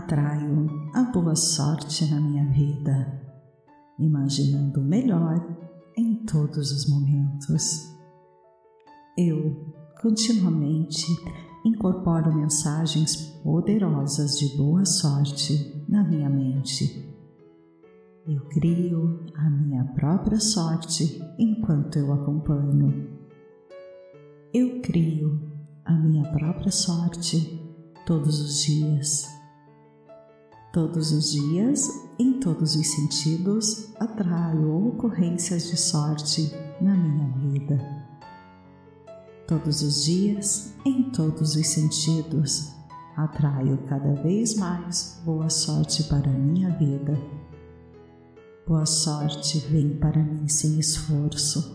atraio a boa sorte na minha vida, imaginando o melhor em todos os momentos. Eu continuamente incorporo mensagens poderosas de boa sorte na minha mente. Eu crio a minha própria sorte enquanto eu acompanho. Eu crio a minha própria sorte todos os dias. Todos os dias, em todos os sentidos, atraio ocorrências de sorte na minha vida. Todos os dias, em todos os sentidos, atraio cada vez mais boa sorte para a minha vida. Boa sorte vem para mim sem esforço.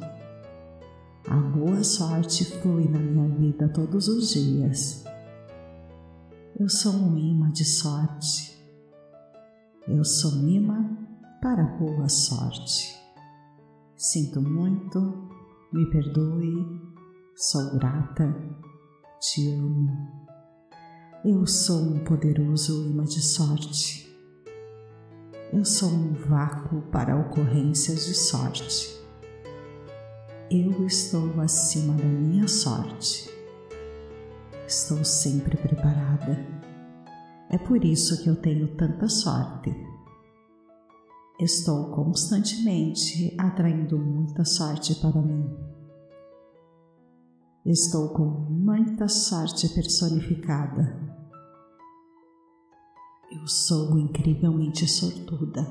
A boa sorte flui na minha vida todos os dias. Eu sou um imã de sorte. Eu sou imã para boa sorte. Sinto muito, me perdoe, sou grata, te amo. Eu sou um poderoso imã de sorte. Eu sou um vácuo para ocorrências de sorte. Eu estou acima da minha sorte. Estou sempre preparada. É por isso que eu tenho tanta sorte. Estou constantemente atraindo muita sorte para mim. Estou com muita sorte personificada. Eu sou incrivelmente sortuda.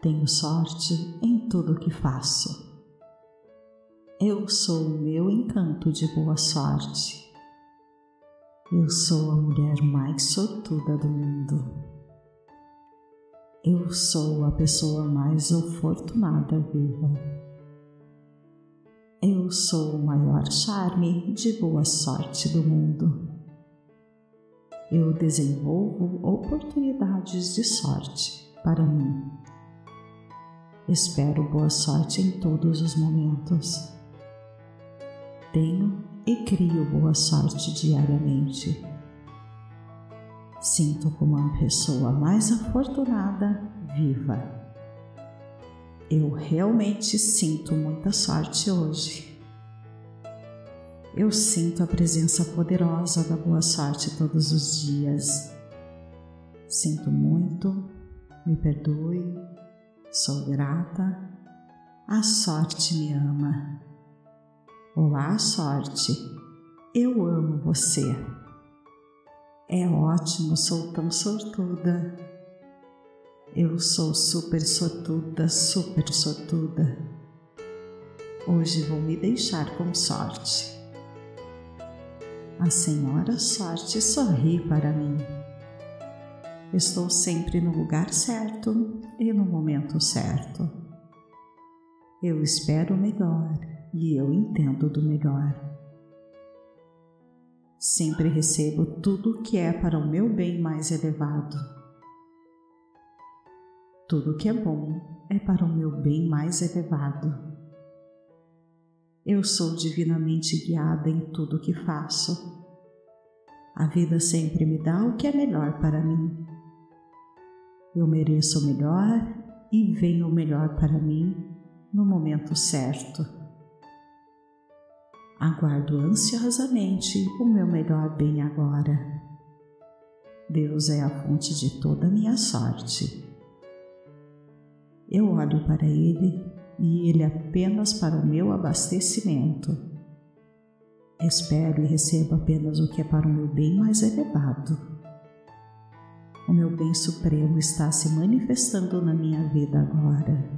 Tenho sorte em tudo o que faço. Eu sou o meu encanto de boa sorte. Eu sou a mulher mais sortuda do mundo. Eu sou a pessoa mais afortunada viva. Eu sou o maior charme de boa sorte do mundo. Eu desenvolvo oportunidades de sorte para mim. Espero boa sorte em todos os momentos tenho e crio boa sorte diariamente. Sinto como uma pessoa mais afortunada viva. Eu realmente sinto muita sorte hoje. Eu sinto a presença poderosa da boa sorte todos os dias. Sinto muito, me perdoe, sou grata, a sorte me ama. Olá, sorte. Eu amo você. É ótimo, sou tão sortuda. Eu sou super sortuda, super sortuda. Hoje vou me deixar com sorte. A Senhora Sorte sorri para mim. Estou sempre no lugar certo e no momento certo. Eu espero o melhor e eu entendo do melhor. Sempre recebo tudo o que é para o meu bem mais elevado. Tudo o que é bom é para o meu bem mais elevado. Eu sou divinamente guiada em tudo o que faço. A vida sempre me dá o que é melhor para mim. Eu mereço o melhor e vem o melhor para mim no momento certo. Aguardo ansiosamente o meu melhor bem agora. Deus é a fonte de toda a minha sorte. Eu olho para Ele e Ele apenas para o meu abastecimento. Espero e recebo apenas o que é para o meu bem mais elevado. O meu bem supremo está se manifestando na minha vida agora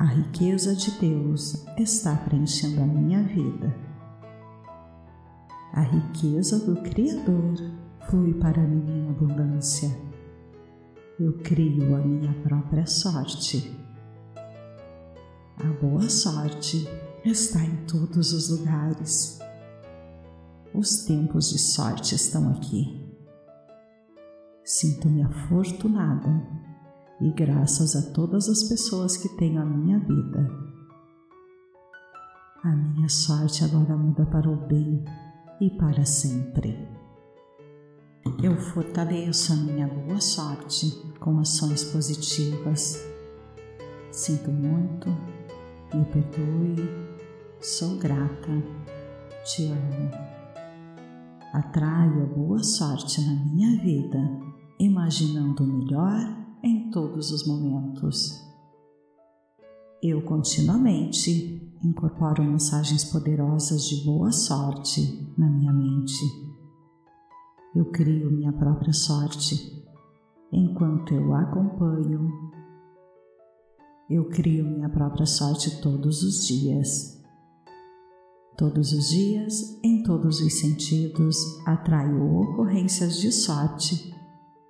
a riqueza de Deus está preenchendo a minha vida. A riqueza do Criador flui para mim em abundância. Eu crio a minha própria sorte. A boa sorte está em todos os lugares. Os tempos de sorte estão aqui. Sinto-me afortunada e graças a todas as pessoas que tenho a minha vida. A minha sorte agora muda para o bem e para sempre. Eu fortaleço a minha boa sorte com ações positivas. Sinto muito, me perdoe, sou grata, te amo. Atraio a boa sorte na minha vida, imaginando o melhor em todos os momentos. Eu continuamente incorporo mensagens poderosas de boa sorte na minha mente. Eu crio minha própria sorte enquanto eu acompanho. Eu crio minha própria sorte todos os dias. Todos os dias, em todos os sentidos, atraio ocorrências de sorte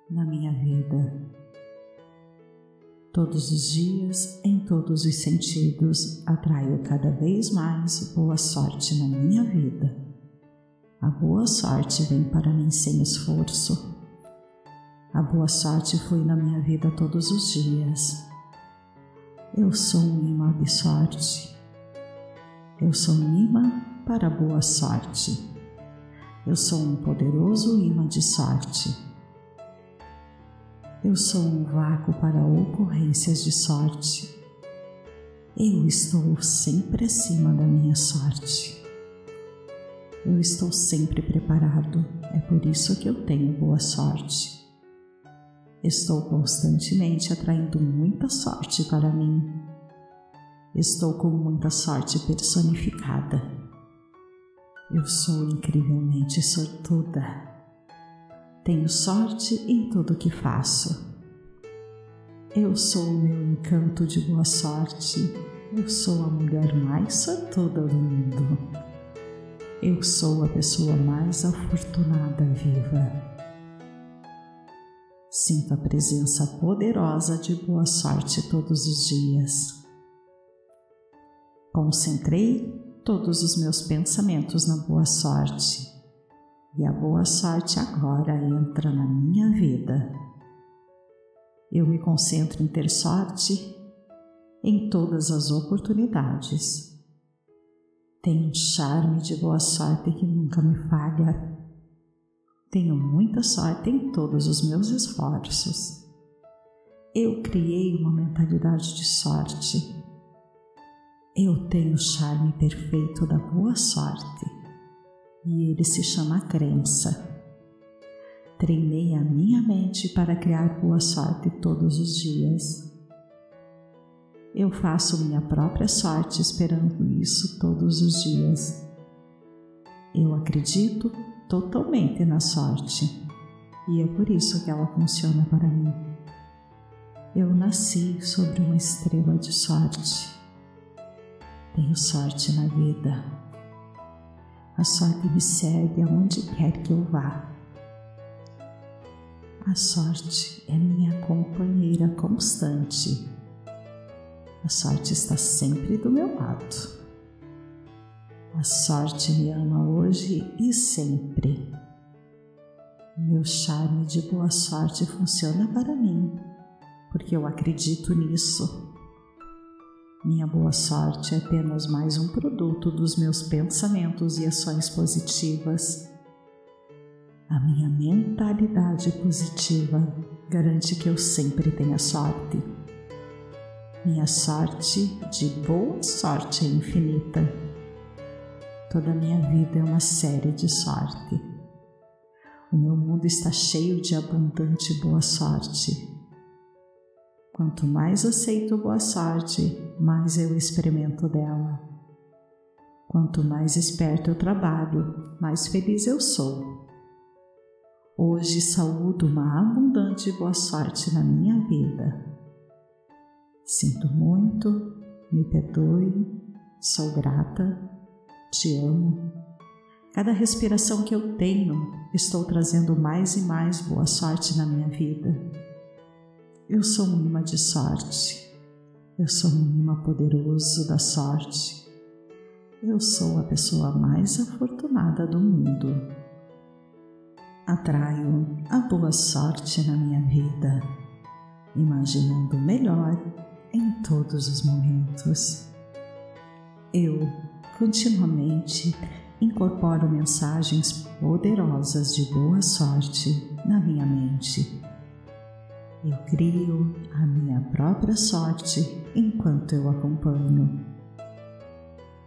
na minha vida. Todos os dias, em todos os sentidos, atraio cada vez mais boa sorte na minha vida. A boa sorte vem para mim sem esforço. A boa sorte flui na minha vida todos os dias. Eu sou um imã de sorte. Eu sou um imã para a boa sorte. Eu sou um poderoso imã de sorte. Eu sou um vácuo para ocorrências de sorte. Eu estou sempre acima da minha sorte. Eu estou sempre preparado, é por isso que eu tenho boa sorte. Estou constantemente atraindo muita sorte para mim. Estou com muita sorte personificada. Eu sou incrivelmente sortuda. Tenho sorte em tudo que faço. Eu sou o meu encanto de boa sorte. Eu sou a mulher mais sortuda do mundo. Eu sou a pessoa mais afortunada viva. Sinto a presença poderosa de boa sorte todos os dias. Concentrei todos os meus pensamentos na boa sorte e a boa sorte agora entra na minha vida. Eu me concentro em ter sorte em todas as oportunidades. Tenho um charme de boa sorte que nunca me falha. Tenho muita sorte em todos os meus esforços. Eu criei uma mentalidade de sorte. Eu tenho o charme perfeito da boa sorte e ele se chama crença. Treinei a minha mente para criar boa sorte todos os dias. Eu faço minha própria sorte esperando isso todos os dias. Eu acredito totalmente na sorte e é por isso que ela funciona para mim. Eu nasci sobre uma estrela de sorte. Tenho sorte na vida a sorte me segue aonde quer que eu vá. A sorte é minha companheira constante. A sorte está sempre do meu lado. A sorte me ama hoje e sempre. Meu charme de boa sorte funciona para mim, porque eu acredito nisso. Minha boa sorte é apenas mais um produto dos meus pensamentos e ações positivas. A minha mentalidade positiva garante que eu sempre tenha sorte. Minha sorte de boa sorte é infinita. Toda a minha vida é uma série de sorte. O meu mundo está cheio de abundante boa sorte Quanto mais aceito boa sorte, mais eu experimento dela. Quanto mais esperto eu trabalho, mais feliz eu sou. Hoje saúdo uma abundante boa sorte na minha vida. Sinto muito, me perdoe, sou grata, te amo. Cada respiração que eu tenho, estou trazendo mais e mais boa sorte na minha vida. Eu sou um imã de sorte. Eu sou um imã poderoso da sorte. Eu sou a pessoa mais afortunada do mundo. Atraio a boa sorte na minha vida, imaginando o melhor em todos os momentos. Eu continuamente incorporo mensagens poderosas de boa sorte na minha mente. Eu crio a minha própria sorte enquanto eu acompanho.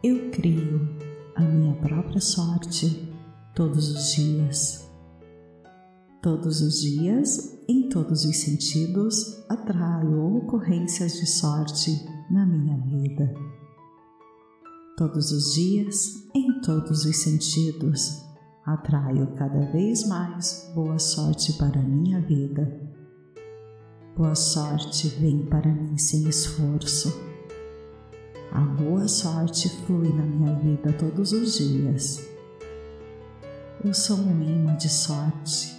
Eu crio a minha própria sorte todos os dias. Todos os dias, em todos os sentidos, atraio ocorrências de sorte na minha vida. Todos os dias, em todos os sentidos, atraio cada vez mais boa sorte para a minha vida. Boa sorte vem para mim sem esforço. A boa sorte flui na minha vida todos os dias. Eu sou um imã de sorte.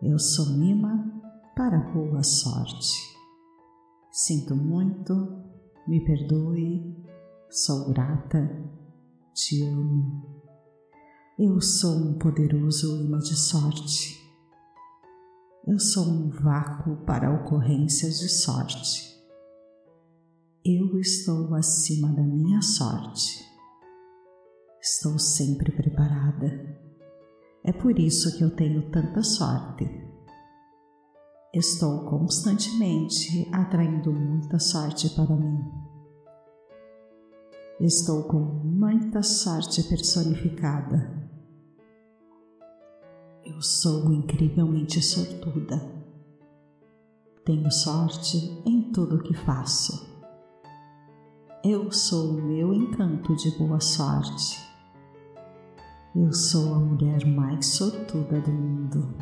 Eu sou imã para boa sorte. Sinto muito, me perdoe, sou grata, te amo. Eu sou um poderoso imã de sorte. Eu sou um vácuo para ocorrências de sorte. Eu estou acima da minha sorte. Estou sempre preparada. É por isso que eu tenho tanta sorte. Estou constantemente atraindo muita sorte para mim. Estou com muita sorte personificada. Eu sou incrivelmente sortuda. Tenho sorte em tudo o que faço. Eu sou o meu encanto de boa sorte. Eu sou a mulher mais sortuda do mundo.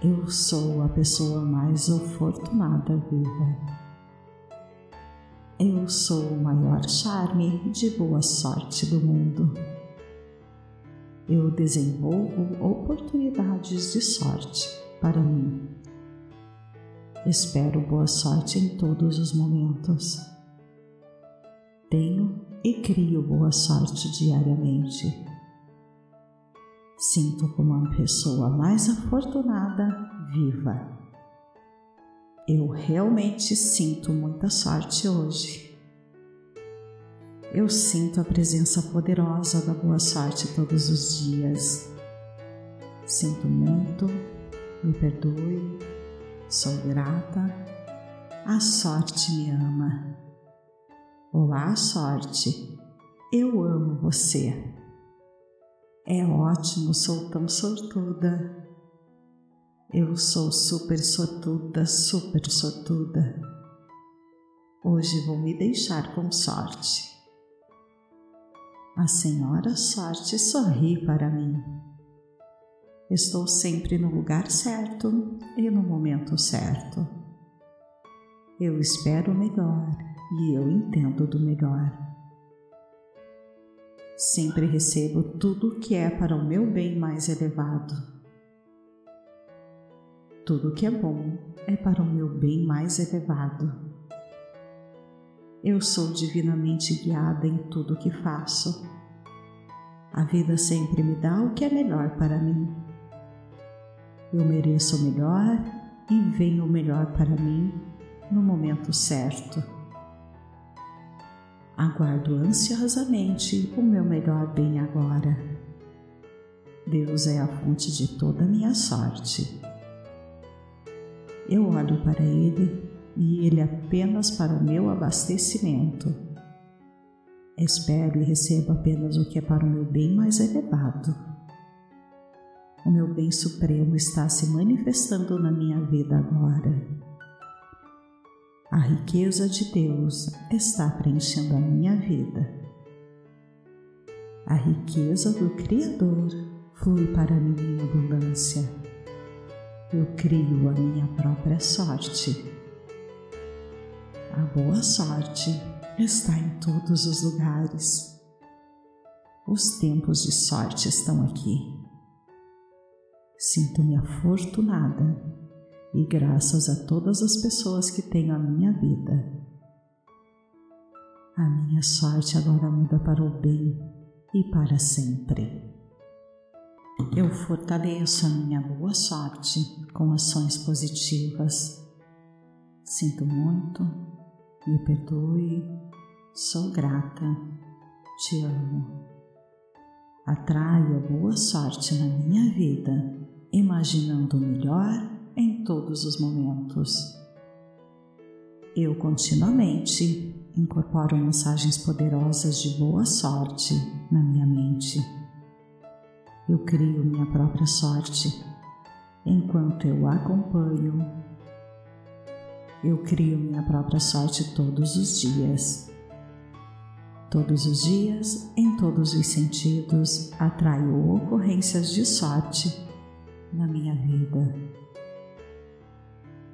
Eu sou a pessoa mais afortunada viva. Eu sou o maior charme de boa sorte do mundo. Eu desenvolvo oportunidades de sorte para mim. Espero boa sorte em todos os momentos. Tenho e crio boa sorte diariamente. Sinto como a pessoa mais afortunada viva eu realmente sinto muita sorte hoje. Eu sinto a presença poderosa da boa sorte todos os dias. Sinto muito, me perdoe, sou grata, a sorte me ama. Olá, sorte, eu amo você. É ótimo, sou tão sortuda. Eu sou super sortuda, super sortuda. Hoje vou me deixar com sorte. A Senhora Sorte sorri para mim. Estou sempre no lugar certo e no momento certo. Eu espero o melhor e eu entendo do melhor. Sempre recebo tudo o que é para o meu bem mais elevado tudo que é bom é para o meu bem mais elevado. Eu sou divinamente guiada em tudo que faço. A vida sempre me dá o que é melhor para mim. Eu mereço o melhor e vem o melhor para mim no momento certo. Aguardo ansiosamente o meu melhor bem agora. Deus é a fonte de toda a minha sorte. Eu olho para ele e ele apenas para o meu abastecimento. Espero e recebo apenas o que é para o meu bem mais elevado. O meu bem supremo está se manifestando na minha vida agora. A riqueza de Deus está preenchendo a minha vida. A riqueza do Criador flui para mim em abundância eu crio a minha própria sorte. A boa sorte está em todos os lugares. Os tempos de sorte estão aqui. Sinto-me afortunada e graças a todas as pessoas que tenho a minha vida. A minha sorte agora muda para o bem e para sempre. Eu fortaleço a minha boa sorte com ações positivas. Sinto muito, me perdoe, sou grata, te amo. Atraio a boa sorte na minha vida, imaginando o melhor em todos os momentos. Eu continuamente incorporo mensagens poderosas de boa sorte na minha mente. Eu crio minha própria sorte enquanto eu acompanho. Eu crio minha própria sorte todos os dias. Todos os dias, em todos os sentidos, atraio ocorrências de sorte na minha vida.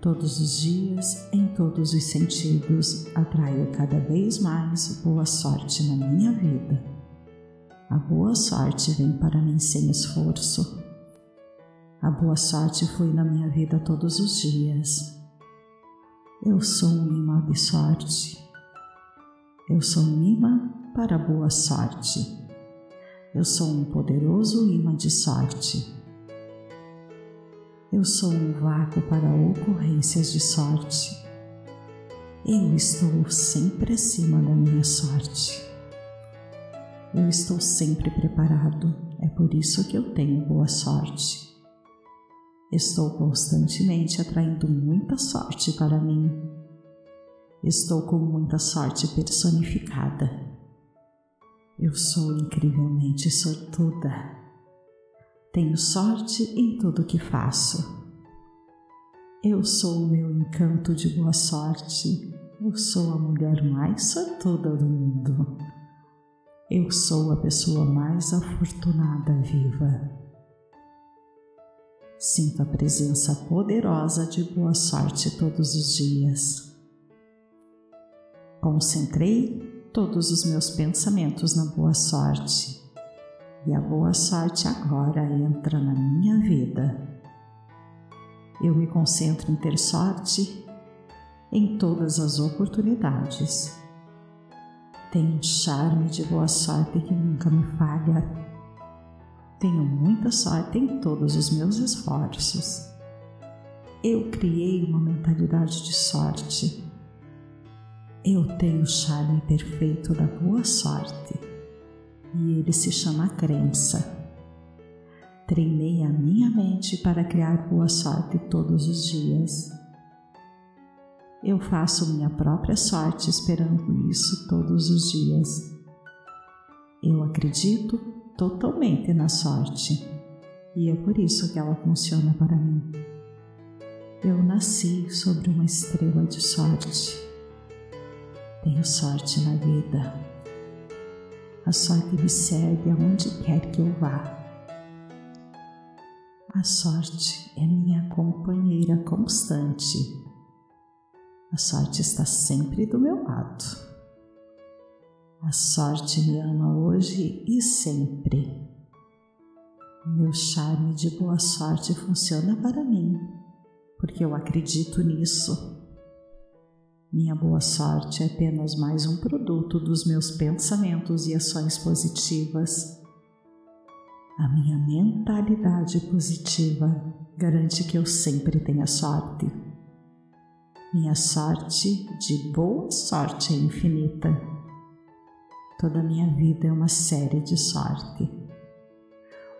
Todos os dias, em todos os sentidos, atraio cada vez mais boa sorte na minha vida. A boa sorte vem para mim sem esforço. A boa sorte flui na minha vida todos os dias. Eu sou um imã de sorte. Eu sou um imã para boa sorte. Eu sou um poderoso imã de sorte. Eu sou um vácuo para ocorrências de sorte. Eu estou sempre acima da minha sorte. Eu estou sempre preparado, é por isso que eu tenho boa sorte. Estou constantemente atraindo muita sorte para mim. Estou com muita sorte personificada. Eu sou incrivelmente sortuda. Tenho sorte em tudo que faço. Eu sou o meu encanto de boa sorte. Eu sou a mulher mais sortuda do mundo. Eu sou a pessoa mais afortunada viva. Sinto a presença poderosa de boa sorte todos os dias. Concentrei todos os meus pensamentos na boa sorte e a boa sorte agora entra na minha vida. Eu me concentro em ter sorte em todas as oportunidades. Tenho um charme de boa sorte que nunca me falha. Tenho muita sorte em todos os meus esforços. Eu criei uma mentalidade de sorte. Eu tenho o charme perfeito da boa sorte e ele se chama crença. Treinei a minha mente para criar boa sorte todos os dias. Eu faço minha própria sorte esperando isso todos os dias. Eu acredito totalmente na sorte e é por isso que ela funciona para mim. Eu nasci sobre uma estrela de sorte. Tenho sorte na vida a sorte me segue aonde quer que eu vá. A sorte é minha companheira constante. A sorte está sempre do meu lado. A sorte me ama hoje e sempre. Meu charme de boa sorte funciona para mim, porque eu acredito nisso minha boa sorte é apenas mais um produto dos meus pensamentos e ações positivas. A minha mentalidade positiva garante que eu sempre tenha sorte. Minha sorte de boa sorte é infinita. Toda a minha vida é uma série de sorte.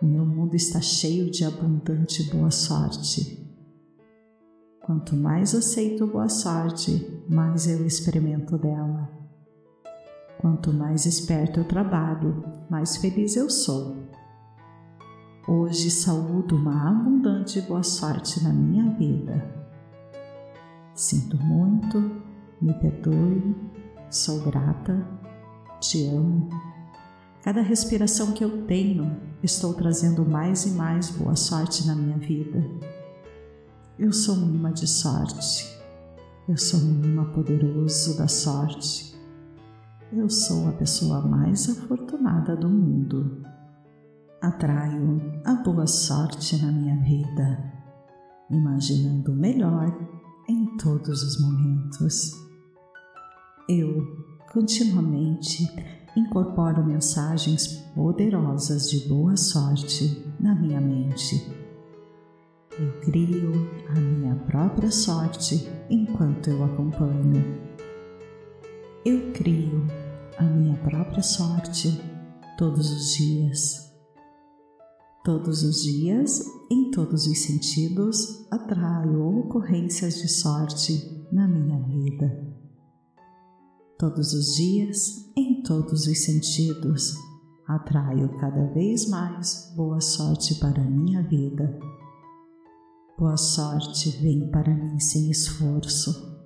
O meu mundo está cheio de abundante boa sorte. Quanto mais aceito boa sorte, mais eu experimento dela. Quanto mais esperto eu trabalho, mais feliz eu sou. Hoje saúdo uma abundante boa sorte na minha vida. Sinto muito, me perdoe, sou grata, te amo. Cada respiração que eu tenho, estou trazendo mais e mais boa sorte na minha vida. Eu sou um imã de sorte. Eu sou um imã poderoso da sorte. Eu sou a pessoa mais afortunada do mundo. Atraio a boa sorte na minha vida, imaginando o melhor em todos os momentos. Eu continuamente incorporo mensagens poderosas de boa sorte na minha mente eu crio a minha própria sorte enquanto eu acompanho. Eu crio a minha própria sorte todos os dias. Todos os dias, em todos os sentidos, atraio ocorrências de sorte na minha vida. Todos os dias, em todos os sentidos, atraio cada vez mais boa sorte para a minha vida. Boa sorte vem para mim sem esforço.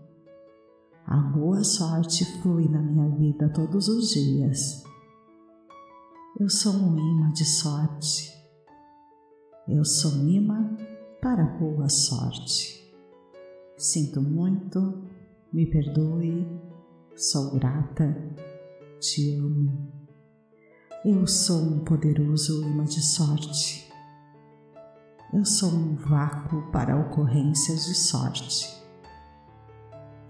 A boa sorte flui na minha vida todos os dias. Eu sou um imã de sorte. Eu sou um imã para boa sorte. Sinto muito, me perdoe, sou grata, te amo. Eu sou um poderoso imã de sorte. Eu sou um vácuo para ocorrências de sorte.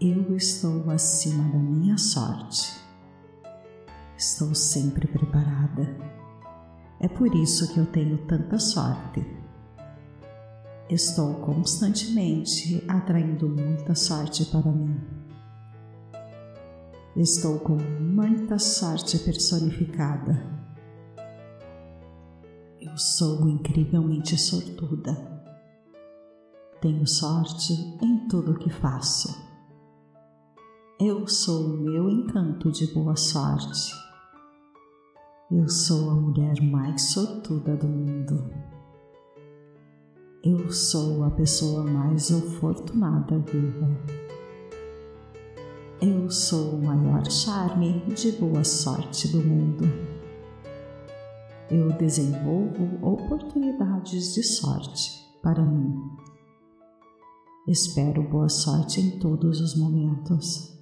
Eu estou acima da minha sorte. Estou sempre preparada. É por isso que eu tenho tanta sorte. Estou constantemente atraindo muita sorte para mim. Estou com muita sorte personificada. Eu sou incrivelmente sortuda. Tenho sorte em tudo o que faço. Eu sou o meu encanto de boa sorte. Eu sou a mulher mais sortuda do mundo. Eu sou a pessoa mais afortunada viva. Eu sou o maior charme de boa sorte do mundo. Eu desenvolvo oportunidades de sorte para mim. Espero boa sorte em todos os momentos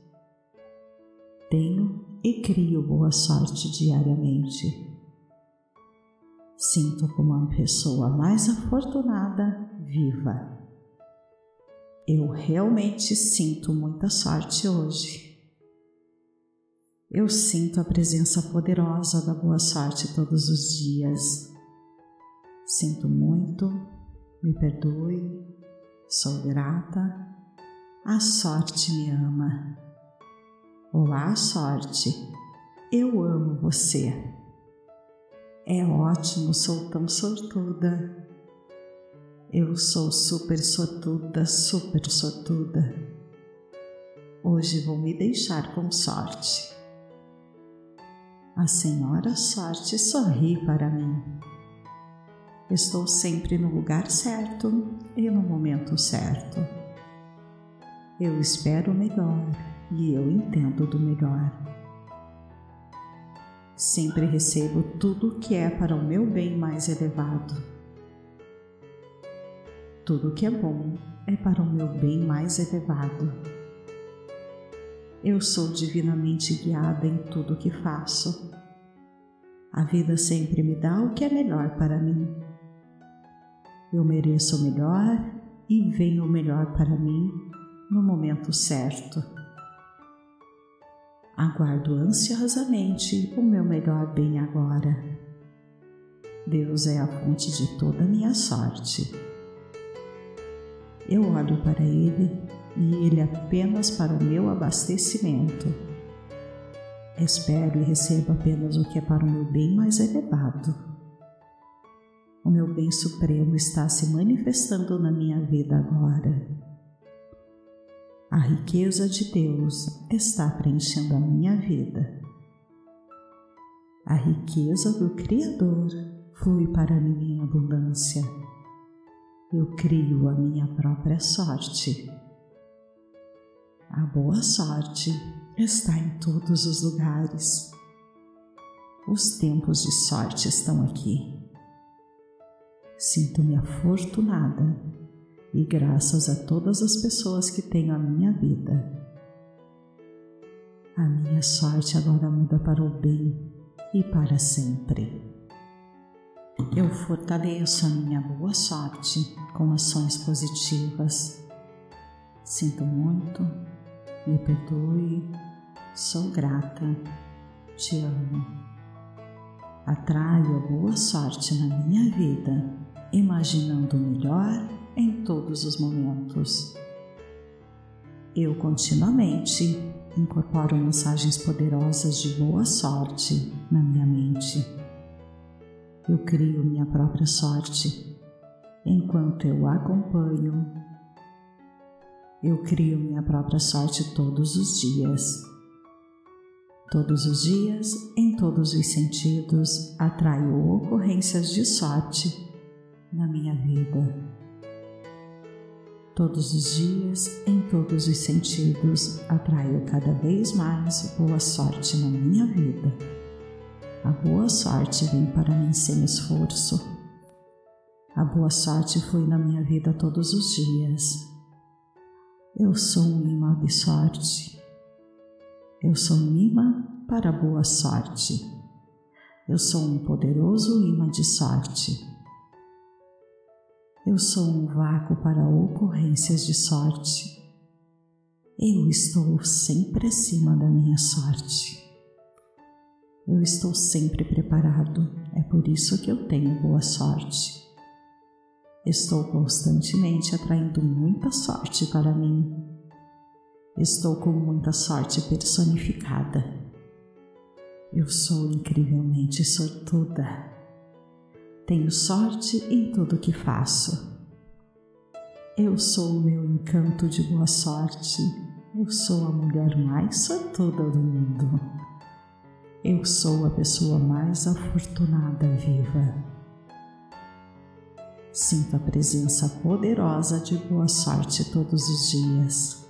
tenho e crio boa sorte diariamente. Sinto como a pessoa mais afortunada viva. Eu realmente sinto muita sorte hoje. Eu sinto a presença poderosa da boa sorte todos os dias. Sinto muito, me perdoe, sou grata, a sorte me ama. Olá, sorte. Eu amo você. É ótimo, sou tão sortuda. Eu sou super sortuda, super sortuda. Hoje vou me deixar com sorte. A Senhora Sorte sorri para mim. Estou sempre no lugar certo e no momento certo. Eu espero o melhor e eu entendo do melhor. Sempre recebo tudo o que é para o meu bem mais elevado. Tudo o que é bom é para o meu bem mais elevado. Eu sou divinamente guiada em tudo o que faço. A vida sempre me dá o que é melhor para mim. Eu mereço o melhor e venho o melhor para mim no momento certo. Aguardo ansiosamente o meu melhor bem agora. Deus é a fonte de toda a minha sorte. Eu olho para Ele e Ele apenas para o meu abastecimento. Espero e recebo apenas o que é para o meu bem mais elevado. O meu bem supremo está se manifestando na minha vida agora. A riqueza de Deus está preenchendo a minha vida. A riqueza do Criador flui para mim em abundância. Eu crio a minha própria sorte. A boa sorte está em todos os lugares. Os tempos de sorte estão aqui. Sinto-me afortunada e graças a todas as pessoas que tenho a minha vida. A minha sorte agora muda para o bem e para sempre. Eu fortaleço a minha boa sorte com ações positivas. Sinto muito, me perdoe, sou grata, te amo. Atraio a boa sorte na minha vida, imaginando o melhor em todos os momentos. Eu continuamente incorporo mensagens poderosas de boa sorte na minha mente. Eu crio minha própria sorte enquanto eu acompanho. Eu crio minha própria sorte todos os dias. Todos os dias, em todos os sentidos, atraio ocorrências de sorte na minha vida. Todos os dias, em todos os sentidos, atraio cada vez mais boa sorte na minha vida. A boa sorte vem para mim sem esforço. A boa sorte flui na minha vida todos os dias. Eu sou um imã de sorte. Eu sou um imã para a boa sorte. Eu sou um poderoso imã de sorte. Eu sou um vácuo para ocorrências de sorte. Eu estou sempre acima da minha sorte. Eu estou sempre preparado, é por isso que eu tenho boa sorte. Estou constantemente atraindo muita sorte para mim. Estou com muita sorte personificada. Eu sou incrivelmente sortuda. Tenho sorte em tudo que faço. Eu sou o meu encanto de boa sorte. Eu sou a mulher mais sortuda do mundo. Eu sou a pessoa mais afortunada viva. Sinto a presença poderosa de boa sorte todos os dias.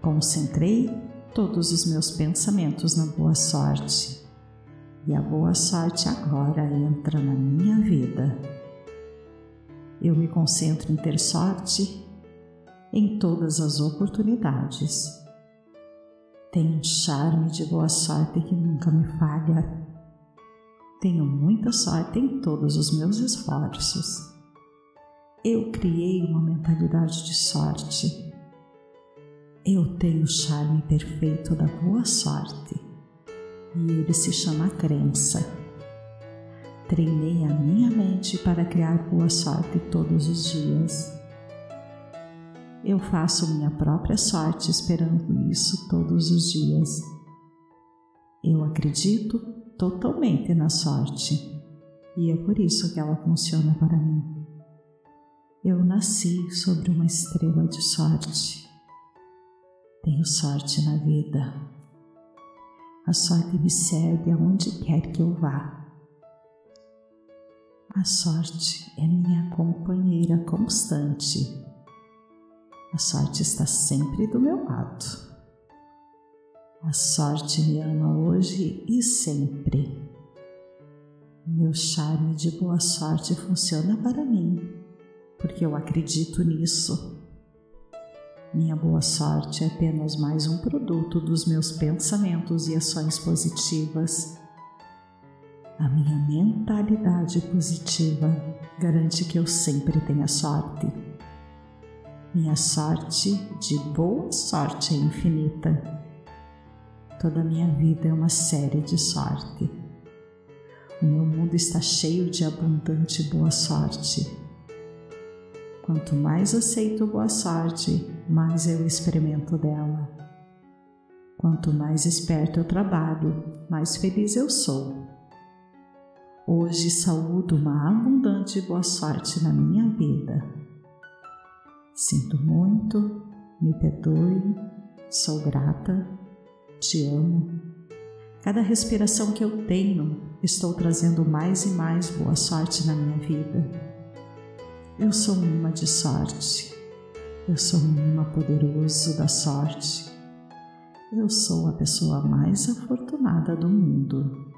Concentrei todos os meus pensamentos na boa sorte e a boa sorte agora entra na minha vida. Eu me concentro em ter sorte em todas as oportunidades. Tenho um charme de boa sorte que nunca me falha. Tenho muita sorte em todos os meus esforços. Eu criei uma mentalidade de sorte. Eu tenho o charme perfeito da boa sorte e ele se chama crença. Treinei a minha mente para criar boa sorte todos os dias. Eu faço minha própria sorte esperando isso todos os dias. Eu acredito totalmente na sorte e é por isso que ela funciona para mim. Eu nasci sobre uma estrela de sorte. Tenho sorte na vida. A sorte me segue aonde quer que eu vá. A sorte é minha companheira constante. A sorte está sempre do meu lado. A sorte me ama hoje e sempre. Meu charme de boa sorte funciona para mim, porque eu acredito nisso. Minha boa sorte é apenas mais um produto dos meus pensamentos e ações positivas. A minha mentalidade positiva garante que eu sempre tenha sorte. Minha sorte de boa sorte é infinita. Toda a minha vida é uma série de sorte. O meu mundo está cheio de abundante boa sorte Quanto mais aceito boa sorte, mais eu experimento dela. Quanto mais esperto eu trabalho, mais feliz eu sou. Hoje saúdo uma abundante boa sorte na minha vida. Sinto muito, me perdoe, sou grata, te amo. Cada respiração que eu tenho, estou trazendo mais e mais boa sorte na minha vida. Eu sou um imã de sorte. Eu sou um imã poderoso da sorte. Eu sou a pessoa mais afortunada do mundo.